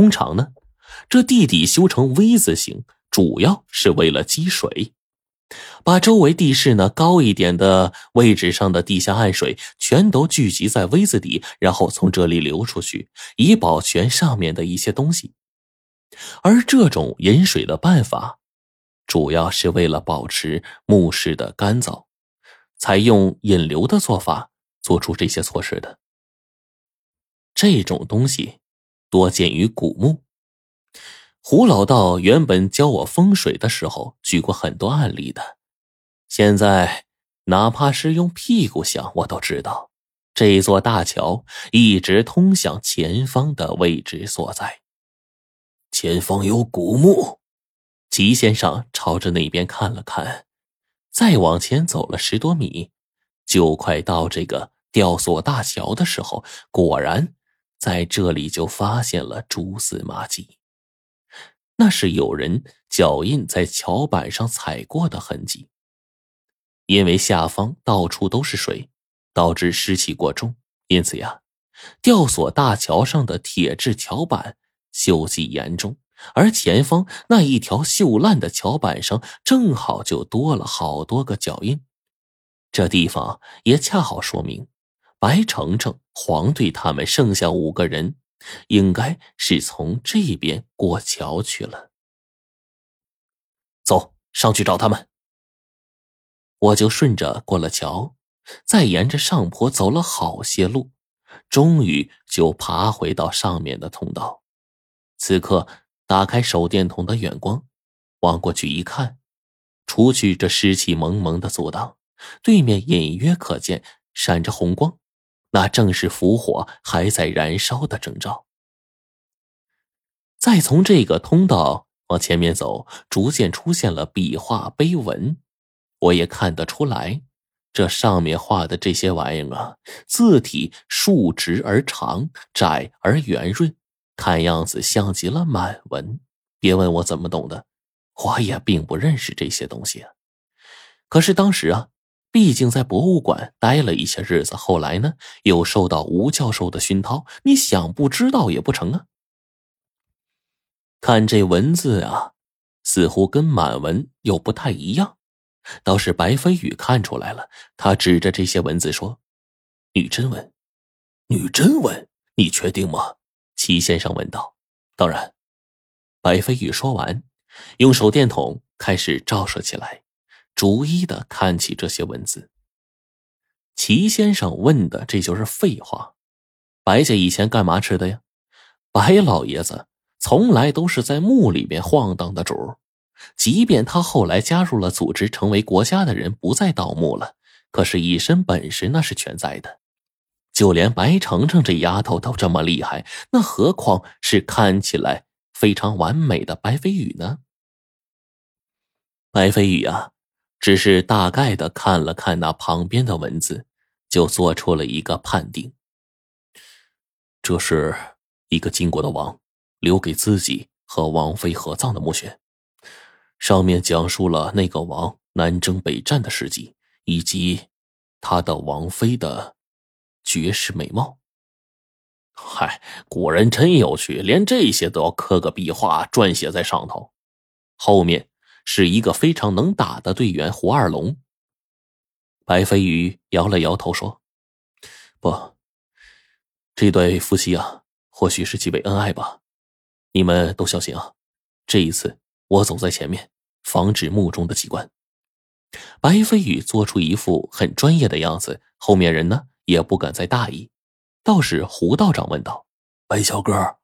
通常呢，这地底修成 V 字形，主要是为了积水，把周围地势呢高一点的位置上的地下暗水全都聚集在 V 字底，然后从这里流出去，以保全上面的一些东西。而这种引水的办法，主要是为了保持墓室的干燥，采用引流的做法做出这些措施的。这种东西多见于古墓。胡老道原本教我风水的时候举过很多案例的，现在哪怕是用屁股想，我都知道这座大桥一直通向前方的位置所在。前方有古墓，齐先生朝着那边看了看，再往前走了十多米，就快到这个吊索大桥的时候，果然在这里就发现了蛛丝马迹。那是有人脚印在桥板上踩过的痕迹。因为下方到处都是水，导致湿气过重，因此呀，吊索大桥上的铁质桥板锈迹严重，而前方那一条锈烂的桥板上正好就多了好多个脚印。这地方也恰好说明，白程程、黄队他们剩下五个人。应该是从这边过桥去了。走上去找他们。我就顺着过了桥，再沿着上坡走了好些路，终于就爬回到上面的通道。此刻打开手电筒的远光，望过去一看，除去这湿气蒙蒙的阻挡，对面隐约可见闪着红光。那正是福火还在燃烧的征兆。再从这个通道往前面走，逐渐出现了笔画碑文。我也看得出来，这上面画的这些玩意儿啊，字体竖直而长，窄而圆润，看样子像极了满文。别问我怎么懂的，我也并不认识这些东西啊。可是当时啊。毕竟在博物馆待了一些日子，后来呢又受到吴教授的熏陶，你想不知道也不成啊。看这文字啊，似乎跟满文又不太一样，倒是白飞宇看出来了。他指着这些文字说：“女真文，女真文，你确定吗？”齐先生问道。“当然。”白飞宇说完，用手电筒开始照射起来。逐一的看起这些文字。齐先生问的，这就是废话。白家以前干嘛吃的呀？白老爷子从来都是在墓里面晃荡的主儿即便他后来加入了组织，成为国家的人，不再盗墓了，可是，一身本事那是全在的。就连白程程这丫头都这么厉害，那何况是看起来非常完美的白飞宇呢？白飞宇啊！只是大概的看了看那旁边的文字，就做出了一个判定。这是一个金国的王留给自己和王妃合葬的墓穴，上面讲述了那个王南征北战的事迹，以及他的王妃的绝世美貌。嗨，古人真有趣，连这些都要刻个壁画撰写在上头，后面。是一个非常能打的队员胡二龙。白飞宇摇了摇头说：“不，这对夫妻啊，或许是极为恩爱吧。你们都小心啊！这一次我走在前面，防止墓中的机关。”白飞宇做出一副很专业的样子，后面人呢也不敢再大意。倒是胡道长问道：“白小哥，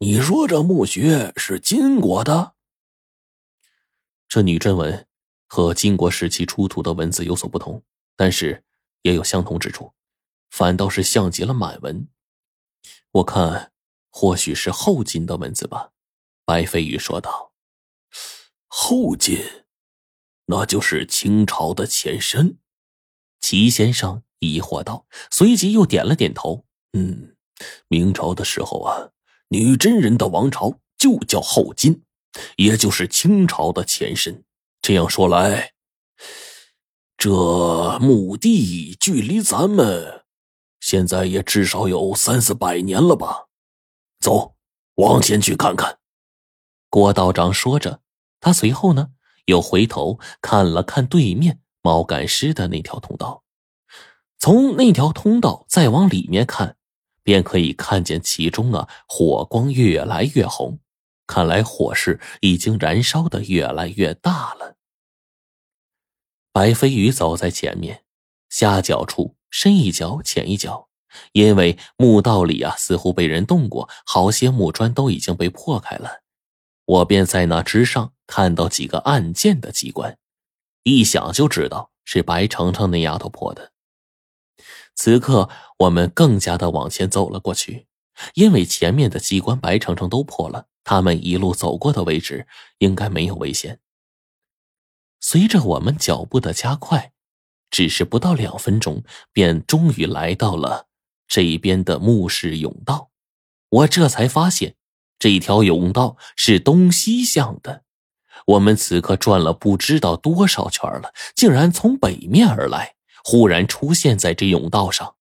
你说这墓穴是金国的？”这女真文和金国时期出土的文字有所不同，但是也有相同之处，反倒是像极了满文。我看或许是后金的文字吧。”白飞宇说道。“后金，那就是清朝的前身。”齐先生疑惑道，随即又点了点头。“嗯，明朝的时候啊，女真人的王朝就叫后金。”也就是清朝的前身。这样说来，这墓地距离咱们现在也至少有三四百年了吧？走，往前去看看。郭道长说着，他随后呢又回头看了看对面猫赶尸的那条通道，从那条通道再往里面看，便可以看见其中啊火光越来越红，看来火势已经燃烧的越来越大了。白飞鱼走在前面，下脚处深一脚浅一脚，因为墓道里啊似乎被人动过，好些木砖都已经被破开了。我便在那之上看到几个暗箭的机关，一想就知道是白程程那丫头破的。此刻我们更加的往前走了过去，因为前面的机关白程程都破了，他们一路走过的位置应该没有危险。随着我们脚步的加快，只是不到两分钟，便终于来到了这一边的墓室甬道。我这才发现，这条甬道是东西向的。我们此刻转了不知道多少圈了，竟然从北面而来，忽然出现在这甬道上。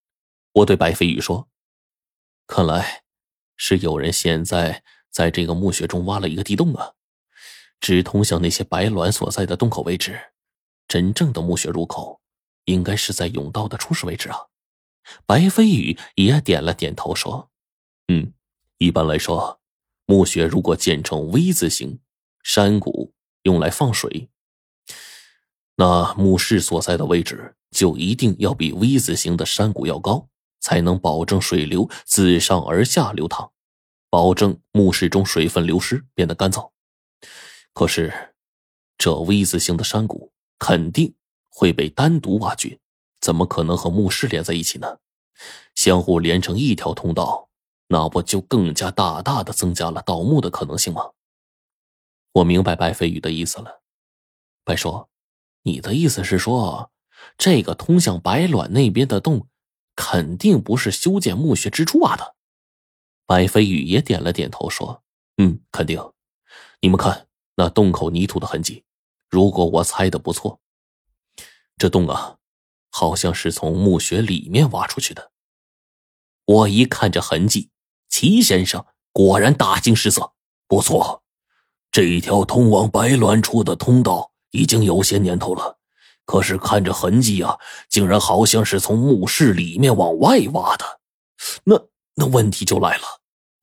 我对白飞宇说：“看来是有人现在在这个墓穴中挖了一个地洞啊。”直通向那些白卵所在的洞口位置，真正的墓穴入口应该是在甬道的初始位置啊！白飞宇也点了点头，说：“嗯，一般来说，墓穴如果建成 V 字形，山谷用来放水，那墓室所在的位置就一定要比 V 字形的山谷要高，才能保证水流自上而下流淌，保证墓室中水分流失，变得干燥。”可是，这 V 字形的山谷肯定会被单独挖掘，怎么可能和墓室连在一起呢？相互连成一条通道，那不就更加大大的增加了盗墓的可能性吗？我明白白飞宇的意思了。白叔，你的意思是说，这个通向白卵那边的洞，肯定不是修建墓穴之初挖的？白飞宇也点了点头，说：“嗯，肯定。你们看。”那洞口泥土的痕迹，如果我猜的不错，这洞啊，好像是从墓穴里面挖出去的。我一看这痕迹，齐先生果然大惊失色。不错，这一条通往白卵处的通道已经有些年头了，可是看这痕迹啊，竟然好像是从墓室里面往外挖的。那那问题就来了，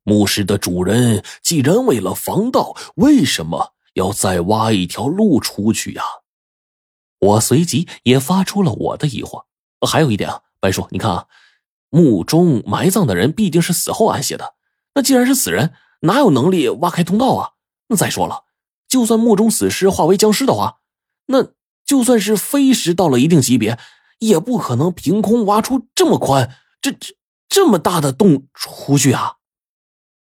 墓室的主人既然为了防盗，为什么？要再挖一条路出去呀！我随即也发出了我的疑惑。还有一点啊，白叔，你看啊，墓中埋葬的人必定是死后安息的。那既然是死人，哪有能力挖开通道啊？那再说了，就算墓中死尸化为僵尸的话，那就算是飞石到了一定级别，也不可能凭空挖出这么宽、这这这么大的洞出去啊！